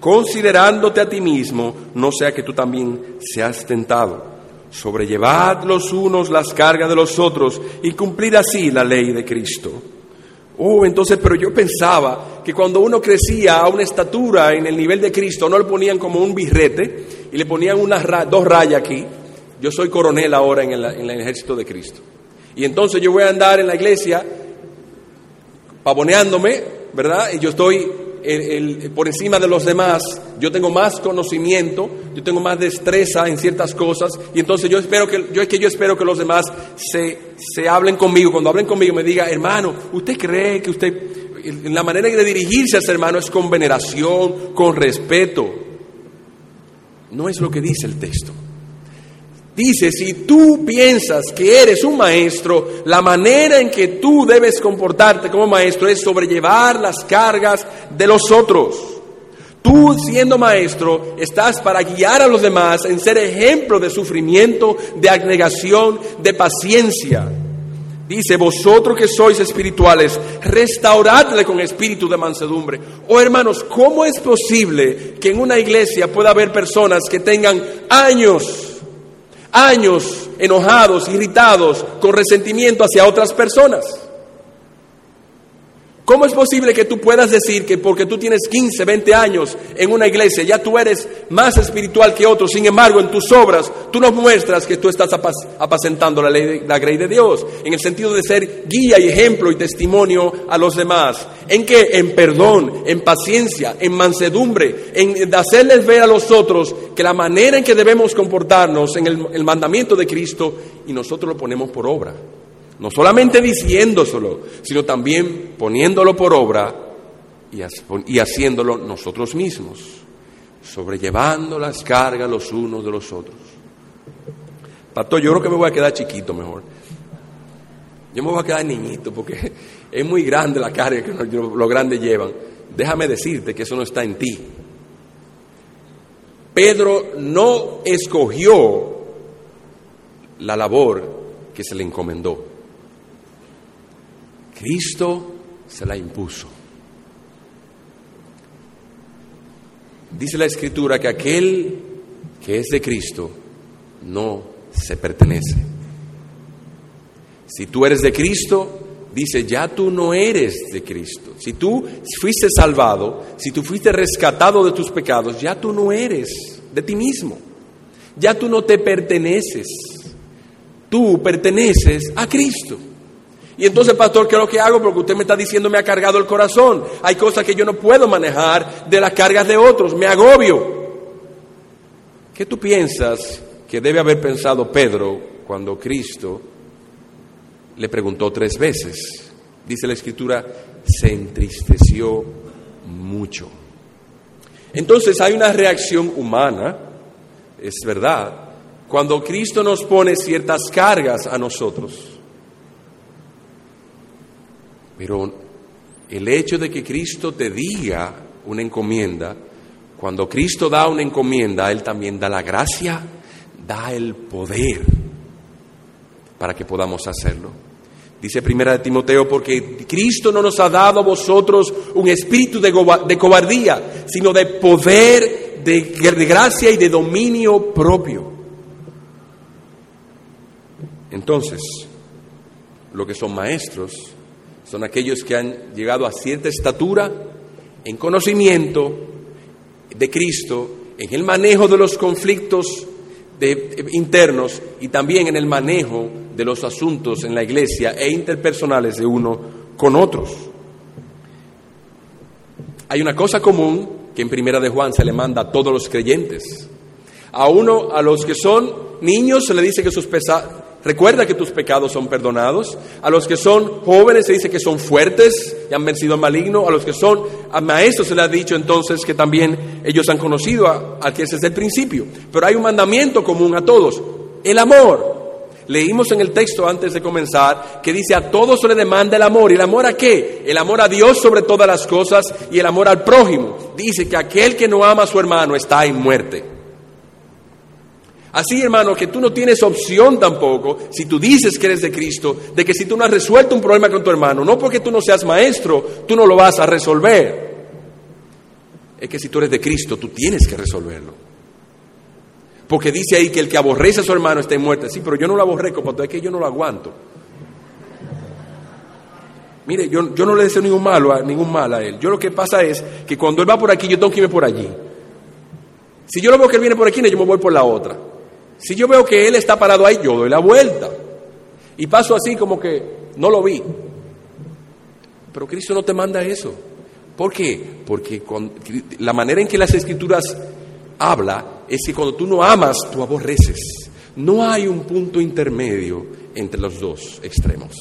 considerándote a ti mismo, no sea que tú también seas tentado sobrellevad los unos las cargas de los otros y cumplir así la ley de Cristo. Oh, entonces, pero yo pensaba que cuando uno crecía a una estatura en el nivel de Cristo, no le ponían como un birrete y le ponían unas dos rayas aquí. Yo soy coronel ahora en el, en el ejército de Cristo. Y entonces yo voy a andar en la iglesia pavoneándome, ¿verdad? Y yo estoy por encima de los demás, yo tengo más conocimiento, yo tengo más destreza en ciertas cosas, y entonces yo espero que, yo es que yo espero que los demás se, se hablen conmigo, cuando hablen conmigo me diga, hermano, ¿usted cree que usted, la manera de dirigirse a ese hermano es con veneración, con respeto? No es lo que dice el texto. Dice, si tú piensas que eres un maestro, la manera en que tú debes comportarte como maestro es sobrellevar las cargas de los otros. Tú siendo maestro estás para guiar a los demás en ser ejemplo de sufrimiento, de abnegación, de paciencia. Dice, vosotros que sois espirituales, restauradle con espíritu de mansedumbre. Oh hermanos, ¿cómo es posible que en una iglesia pueda haber personas que tengan años, años enojados, irritados, con resentimiento hacia otras personas? ¿Cómo es posible que tú puedas decir que porque tú tienes 15, 20 años en una iglesia, ya tú eres más espiritual que otros? Sin embargo, en tus obras tú nos muestras que tú estás apacentando la, ley la grey de Dios, en el sentido de ser guía y ejemplo y testimonio a los demás. ¿En qué? En perdón, en paciencia, en mansedumbre, en hacerles ver a los otros que la manera en que debemos comportarnos en el mandamiento de Cristo y nosotros lo ponemos por obra. No solamente diciéndoselo, sino también poniéndolo por obra y haciéndolo nosotros mismos, sobrellevando las cargas los unos de los otros. Pastor, yo creo que me voy a quedar chiquito mejor. Yo me voy a quedar niñito porque es muy grande la carga que los grandes llevan. Déjame decirte que eso no está en ti. Pedro no escogió la labor que se le encomendó. Cristo se la impuso. Dice la escritura que aquel que es de Cristo no se pertenece. Si tú eres de Cristo, dice, ya tú no eres de Cristo. Si tú fuiste salvado, si tú fuiste rescatado de tus pecados, ya tú no eres de ti mismo. Ya tú no te perteneces. Tú perteneces a Cristo. Y entonces, pastor, ¿qué es lo que hago? Porque usted me está diciendo me ha cargado el corazón. Hay cosas que yo no puedo manejar de las cargas de otros, me agobio. ¿Qué tú piensas que debe haber pensado Pedro cuando Cristo le preguntó tres veces? Dice la escritura, se entristeció mucho. Entonces hay una reacción humana, es verdad, cuando Cristo nos pone ciertas cargas a nosotros. Pero el hecho de que Cristo te diga una encomienda, cuando Cristo da una encomienda, Él también da la gracia, da el poder para que podamos hacerlo. Dice primera de Timoteo, porque Cristo no nos ha dado a vosotros un espíritu de, de cobardía, sino de poder, de, de gracia y de dominio propio. Entonces, lo que son maestros son aquellos que han llegado a cierta estatura en conocimiento de Cristo, en el manejo de los conflictos internos y también en el manejo de los asuntos en la iglesia e interpersonales de uno con otros. Hay una cosa común que en Primera de Juan se le manda a todos los creyentes. A uno, a los que son niños, se le dice que sus, pesa Recuerda que tus pecados son perdonados. A los que son jóvenes se dice que son fuertes y han vencido al maligno. A los que son a maestros se les ha dicho entonces que también ellos han conocido a, que es el principio. Pero hay un mandamiento común a todos, el amor. Leímos en el texto antes de comenzar que dice a todos se le demanda el amor. ¿Y el amor a qué? El amor a Dios sobre todas las cosas y el amor al prójimo. Dice que aquel que no ama a su hermano está en muerte. Así, hermano, que tú no tienes opción tampoco, si tú dices que eres de Cristo, de que si tú no has resuelto un problema con tu hermano, no porque tú no seas maestro, tú no lo vas a resolver. Es que si tú eres de Cristo, tú tienes que resolverlo. Porque dice ahí que el que aborrece a su hermano está en muerte. Sí, pero yo no lo aborrezco, porque es que yo no lo aguanto. Mire, yo, yo no le deseo ningún malo a, ningún mal a él. Yo lo que pasa es que cuando él va por aquí, yo tengo que irme por allí. Si yo lo veo que él viene por aquí, yo me voy por la otra. Si yo veo que él está parado ahí, yo doy la vuelta. Y paso así como que no lo vi. Pero Cristo no te manda eso. ¿Por qué? Porque la manera en que las escrituras habla es que cuando tú no amas, tú aborreces. No hay un punto intermedio entre los dos extremos.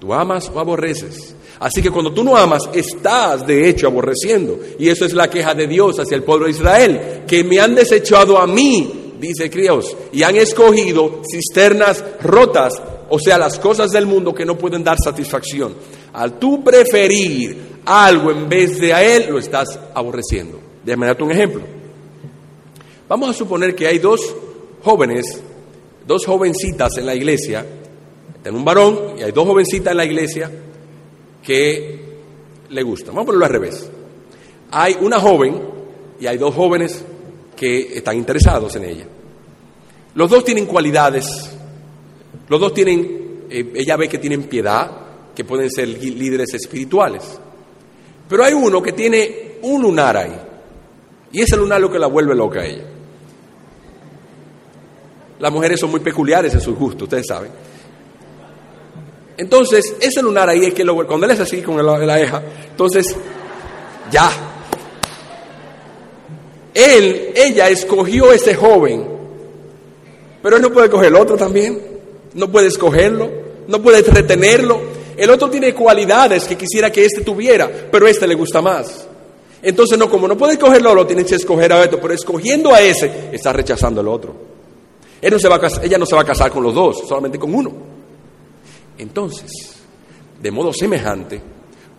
Tú amas o aborreces. Así que cuando tú no amas, estás de hecho aborreciendo. Y eso es la queja de Dios hacia el pueblo de Israel, que me han desechado a mí dice Crios, y han escogido cisternas rotas, o sea, las cosas del mundo que no pueden dar satisfacción. Al tú preferir algo en vez de a Él, lo estás aborreciendo. Déjame darte un ejemplo. Vamos a suponer que hay dos jóvenes, dos jovencitas en la iglesia, en un varón y hay dos jovencitas en la iglesia que le gustan. Vamos a ponerlo al revés. Hay una joven y hay dos jóvenes que están interesados en ella. Los dos tienen cualidades, los dos tienen, eh, ella ve que tienen piedad, que pueden ser líderes espirituales. Pero hay uno que tiene un lunar ahí, y ese lunar lo que la vuelve loca a ella. Las mujeres son muy peculiares en sus gustos, ustedes saben. Entonces, ese lunar ahí es que lo, cuando él es así con la, la eja, entonces, ya, él, ella escogió ese joven, pero él no puede coger el otro también, no puede escogerlo, no puede retenerlo. El otro tiene cualidades que quisiera que éste tuviera, pero este le gusta más. Entonces, no, como no puede escogerlo, lo tiene que escoger a otro, pero escogiendo a ese, está rechazando al otro. Él no se va a ella no se va a casar con los dos, solamente con uno. Entonces, de modo semejante,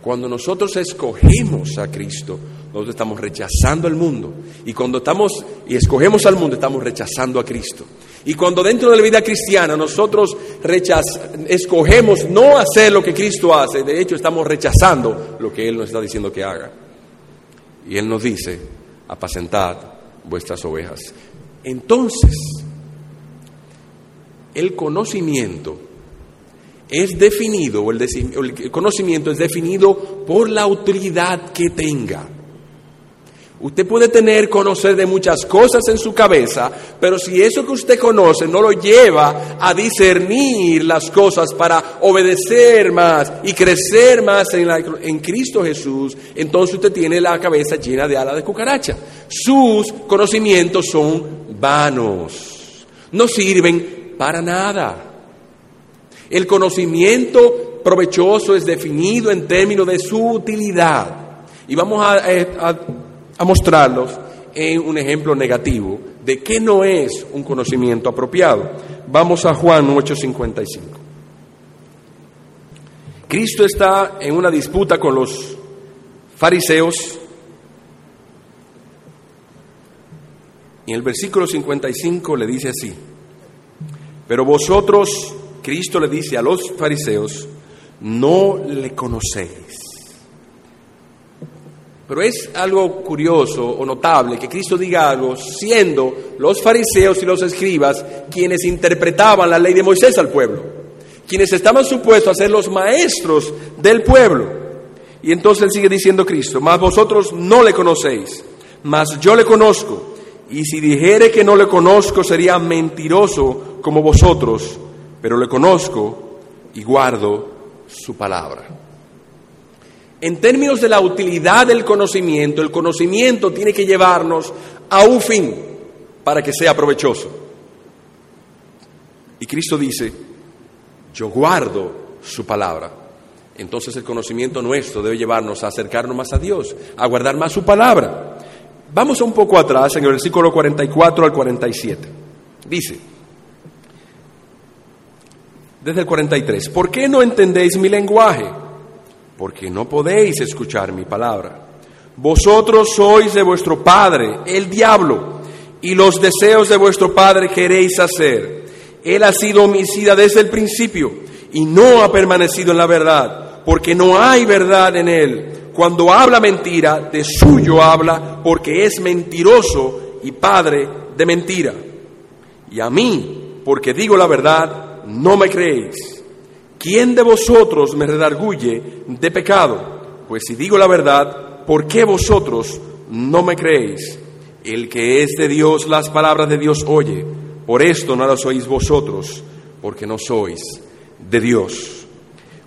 cuando nosotros escogemos a Cristo, nosotros estamos rechazando al mundo. Y cuando estamos y escogemos al mundo, estamos rechazando a Cristo. Y cuando dentro de la vida cristiana nosotros escogemos no hacer lo que Cristo hace, de hecho estamos rechazando lo que Él nos está diciendo que haga. Y Él nos dice, apacentad vuestras ovejas. Entonces, el conocimiento es definido, el, el conocimiento es definido por la autoridad que tenga. Usted puede tener, conocer de muchas cosas en su cabeza, pero si eso que usted conoce no lo lleva a discernir las cosas para obedecer más y crecer más en, en Cristo Jesús, entonces usted tiene la cabeza llena de alas de cucaracha. Sus conocimientos son vanos, no sirven para nada. El conocimiento provechoso es definido en términos de su utilidad. Y vamos a, eh, a, mostrarlos en un ejemplo negativo de qué no es un conocimiento apropiado. Vamos a Juan 8:55. Cristo está en una disputa con los fariseos. Y en el versículo 55 le dice así, pero vosotros Cristo le dice a los fariseos, no le conocéis. Pero es algo curioso o notable que Cristo diga algo siendo los fariseos y los escribas quienes interpretaban la ley de Moisés al pueblo, quienes estaban supuestos a ser los maestros del pueblo. Y entonces sigue diciendo Cristo, mas vosotros no le conocéis, mas yo le conozco. Y si dijere que no le conozco sería mentiroso como vosotros pero le conozco y guardo su palabra. En términos de la utilidad del conocimiento, el conocimiento tiene que llevarnos a un fin para que sea provechoso. Y Cristo dice, yo guardo su palabra. Entonces el conocimiento nuestro debe llevarnos a acercarnos más a Dios, a guardar más su palabra. Vamos un poco atrás en el versículo 44 al 47. Dice, desde el 43, ¿por qué no entendéis mi lenguaje? Porque no podéis escuchar mi palabra. Vosotros sois de vuestro padre, el diablo, y los deseos de vuestro padre queréis hacer. Él ha sido homicida desde el principio y no ha permanecido en la verdad, porque no hay verdad en él. Cuando habla mentira, de suyo habla, porque es mentiroso y padre de mentira. Y a mí, porque digo la verdad, no me creéis. ¿Quién de vosotros me redarguye de pecado? Pues si digo la verdad, ¿por qué vosotros no me creéis? El que es de Dios, las palabras de Dios oye. Por esto no las oís vosotros, porque no sois de Dios.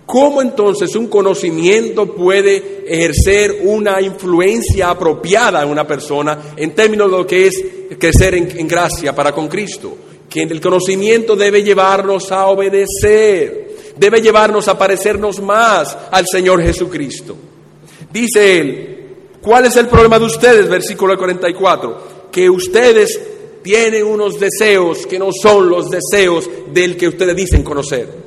¿Cómo entonces un conocimiento puede ejercer una influencia apropiada en una persona en términos de lo que es crecer en, en gracia para con Cristo? Que el conocimiento debe llevarnos a obedecer, debe llevarnos a parecernos más al Señor Jesucristo. Dice él, ¿cuál es el problema de ustedes? Versículo 44, que ustedes tienen unos deseos que no son los deseos del que ustedes dicen conocer.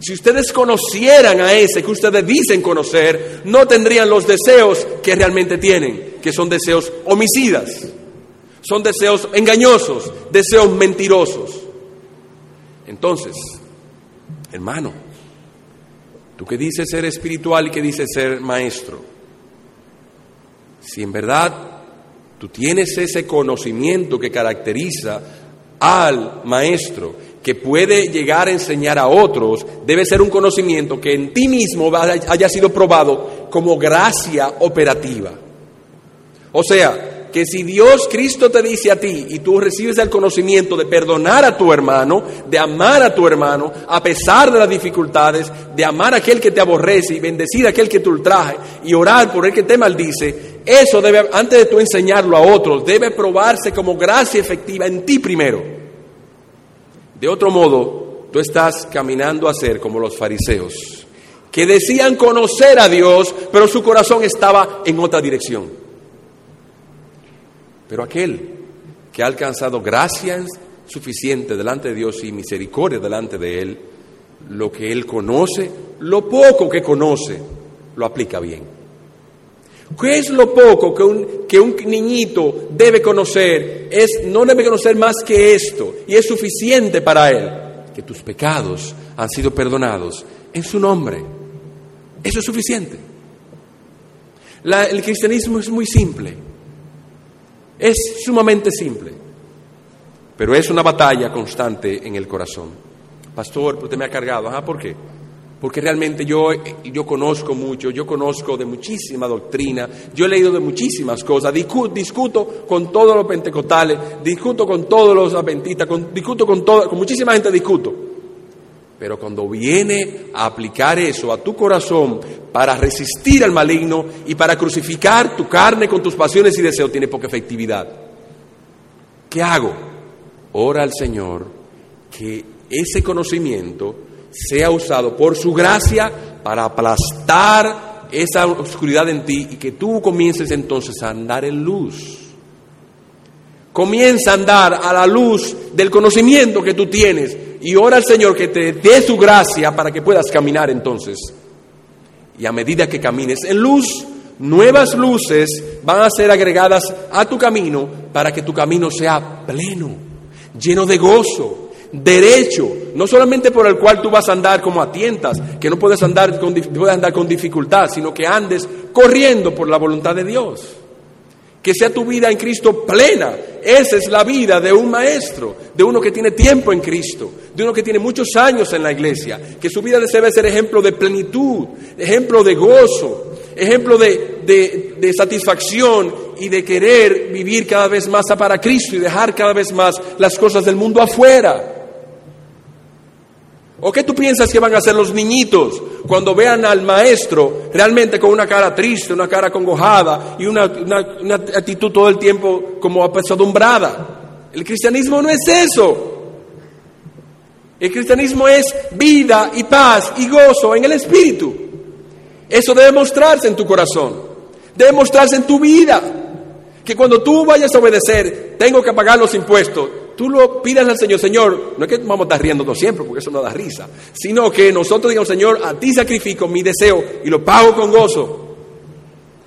Si ustedes conocieran a ese que ustedes dicen conocer, no tendrían los deseos que realmente tienen, que son deseos homicidas, son deseos engañosos, deseos mentirosos. Entonces, hermano, tú que dices ser espiritual y que dices ser maestro, si en verdad tú tienes ese conocimiento que caracteriza al maestro, que puede llegar a enseñar a otros, debe ser un conocimiento que en ti mismo haya sido probado como gracia operativa. O sea, que si Dios Cristo te dice a ti y tú recibes el conocimiento de perdonar a tu hermano, de amar a tu hermano, a pesar de las dificultades, de amar a aquel que te aborrece y bendecir a aquel que te ultraje y orar por el que te maldice, eso debe, antes de tú enseñarlo a otros, debe probarse como gracia efectiva en ti primero. De otro modo, tú estás caminando a ser como los fariseos, que decían conocer a Dios, pero su corazón estaba en otra dirección. Pero aquel que ha alcanzado gracia suficiente delante de Dios y misericordia delante de Él, lo que Él conoce, lo poco que conoce, lo aplica bien. ¿Qué es lo poco que un, que un niñito debe conocer? Es, no debe conocer más que esto, y es suficiente para él, que tus pecados han sido perdonados en su nombre. Eso es suficiente. el cristianismo es muy simple. Es sumamente simple, pero es una batalla constante en el corazón. Pastor, usted me ha cargado. Ajá, ¿por qué? Porque realmente yo, yo conozco mucho, yo conozco de muchísima doctrina, yo he leído de muchísimas cosas, discuto, con todos los pentecostales, discuto con todos los adventistas, discuto con, todo, con muchísima gente, discuto. Pero cuando viene a aplicar eso a tu corazón para resistir al maligno y para crucificar tu carne con tus pasiones y deseos, tiene poca efectividad. ¿Qué hago? Ora al Señor que ese conocimiento sea usado por su gracia para aplastar esa oscuridad en ti y que tú comiences entonces a andar en luz. Comienza a andar a la luz del conocimiento que tú tienes. Y ora al Señor que te dé su gracia para que puedas caminar entonces. Y a medida que camines en luz, nuevas luces van a ser agregadas a tu camino para que tu camino sea pleno, lleno de gozo, derecho, no solamente por el cual tú vas a andar como a tientas, que no puedes andar con, puedes andar con dificultad, sino que andes corriendo por la voluntad de Dios que sea tu vida en Cristo plena. Esa es la vida de un maestro, de uno que tiene tiempo en Cristo, de uno que tiene muchos años en la iglesia, que su vida debe ser ejemplo de plenitud, ejemplo de gozo, ejemplo de, de satisfacción y de querer vivir cada vez más para Cristo y dejar cada vez más las cosas del mundo afuera. ¿O qué tú piensas que van a hacer los niñitos cuando vean al maestro realmente con una cara triste, una cara congojada y una, actitud todo el tiempo como apesadumbrada? El cristianismo no es eso. El cristianismo es vida y paz y gozo en el espíritu. Eso debe mostrarse en tu corazón, debe mostrarse en tu vida. Que cuando tú vayas a obedecer, tengo que pagar los impuestos, tú lo pidas al Señor, Señor, no es que vamos a estar riéndonos siempre, porque eso no da risa, sino que nosotros digamos, Señor, a ti sacrifico mi deseo y lo pago con gozo.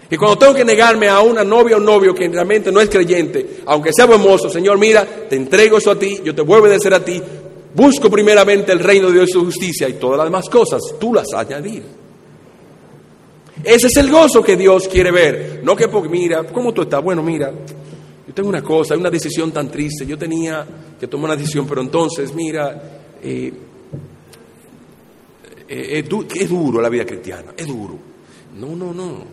Y cuando tengo que negarme a una novia o novio que realmente no es creyente, aunque sea buen mozo, Señor, mira, te entrego eso a ti, yo te vuelvo a obedecer a ti, busco primeramente el reino de Dios y su justicia y todas las demás cosas, tú las añadir. Ese es el gozo que Dios quiere ver, no que mira, ¿cómo tú estás? Bueno, mira, yo tengo una cosa, una decisión tan triste. Yo tenía que tomar una decisión, pero entonces, mira, eh, eh, es duro la vida cristiana, es duro. No, no, no.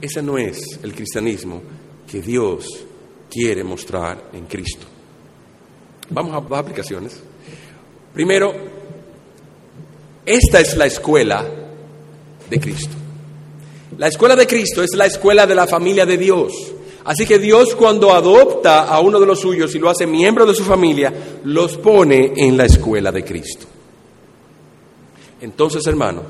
Ese no es el cristianismo que Dios quiere mostrar en Cristo. Vamos a las aplicaciones. Primero, esta es la escuela de Cristo. La escuela de Cristo es la escuela de la familia de Dios. Así que Dios cuando adopta a uno de los suyos y lo hace miembro de su familia, los pone en la escuela de Cristo. Entonces, hermano,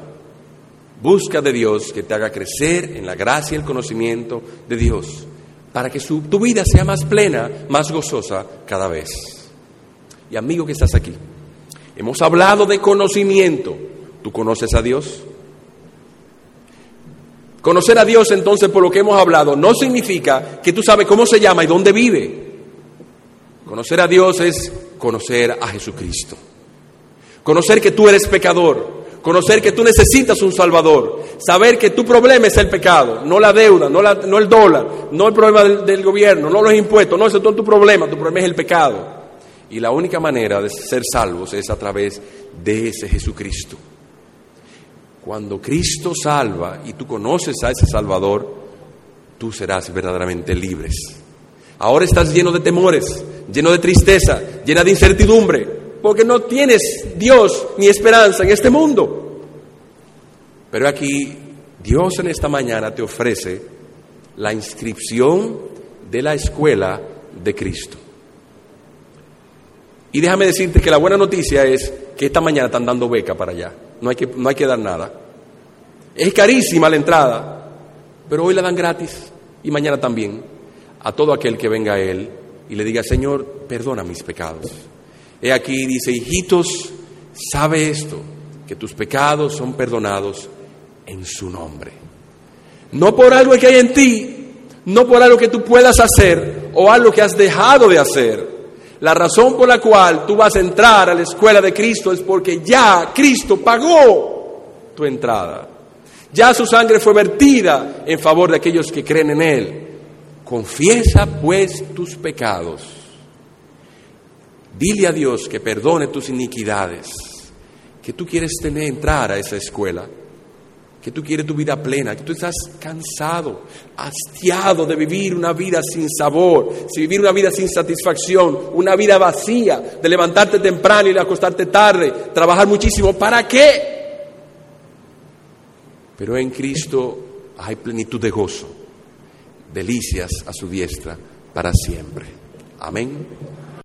busca de Dios que te haga crecer en la gracia y el conocimiento de Dios, para que tu vida sea más plena, más gozosa cada vez. Y amigo que estás aquí, hemos hablado de conocimiento. ¿Tú conoces a Dios? Conocer a Dios entonces por lo que hemos hablado no significa que tú sabes cómo se llama y dónde vive. Conocer a Dios es conocer a Jesucristo. Conocer que tú eres pecador. Conocer que tú necesitas un Salvador. Saber que tu problema es el pecado, no la deuda, no, el dólar, no el problema del, del, gobierno, no los impuestos, no ese es todo tu problema. Tu problema es el pecado. Y la única manera de ser salvos es a través de ese Jesucristo. Cuando Cristo salva y tú conoces a ese Salvador, tú serás verdaderamente libres. Ahora estás lleno de temores, lleno de tristeza, llena de incertidumbre, porque no tienes Dios ni esperanza en este mundo. Pero aquí Dios en esta mañana te ofrece la inscripción de la escuela de Cristo. Y déjame decirte que la buena noticia es que esta mañana están dando beca para allá. No hay que, no hay que dar nada. Es carísima la entrada, pero hoy la dan gratis y mañana también a todo aquel que venga a Él y le diga, Señor, perdona mis pecados. He aquí, dice, hijitos, sabe esto, que tus pecados son perdonados en su nombre. No por algo que hay en ti, no por algo que tú puedas hacer o algo que has dejado de hacer. La razón por la cual tú vas a entrar a la escuela de Cristo es porque ya Cristo pagó tu entrada. Ya su sangre fue vertida en favor de aquellos que creen en Él. Confiesa pues tus pecados. Dile a Dios que perdone tus iniquidades, que tú quieres tener entrar a esa escuela, que tú quieres tu vida plena, que tú estás cansado, hastiado de vivir una vida sin sabor, de vivir una vida sin satisfacción, una vida vacía, de levantarte temprano y de acostarte tarde, trabajar muchísimo. ¿Para qué? Pero en Cristo hay plenitud de gozo, delicias a su diestra para siempre. Amén.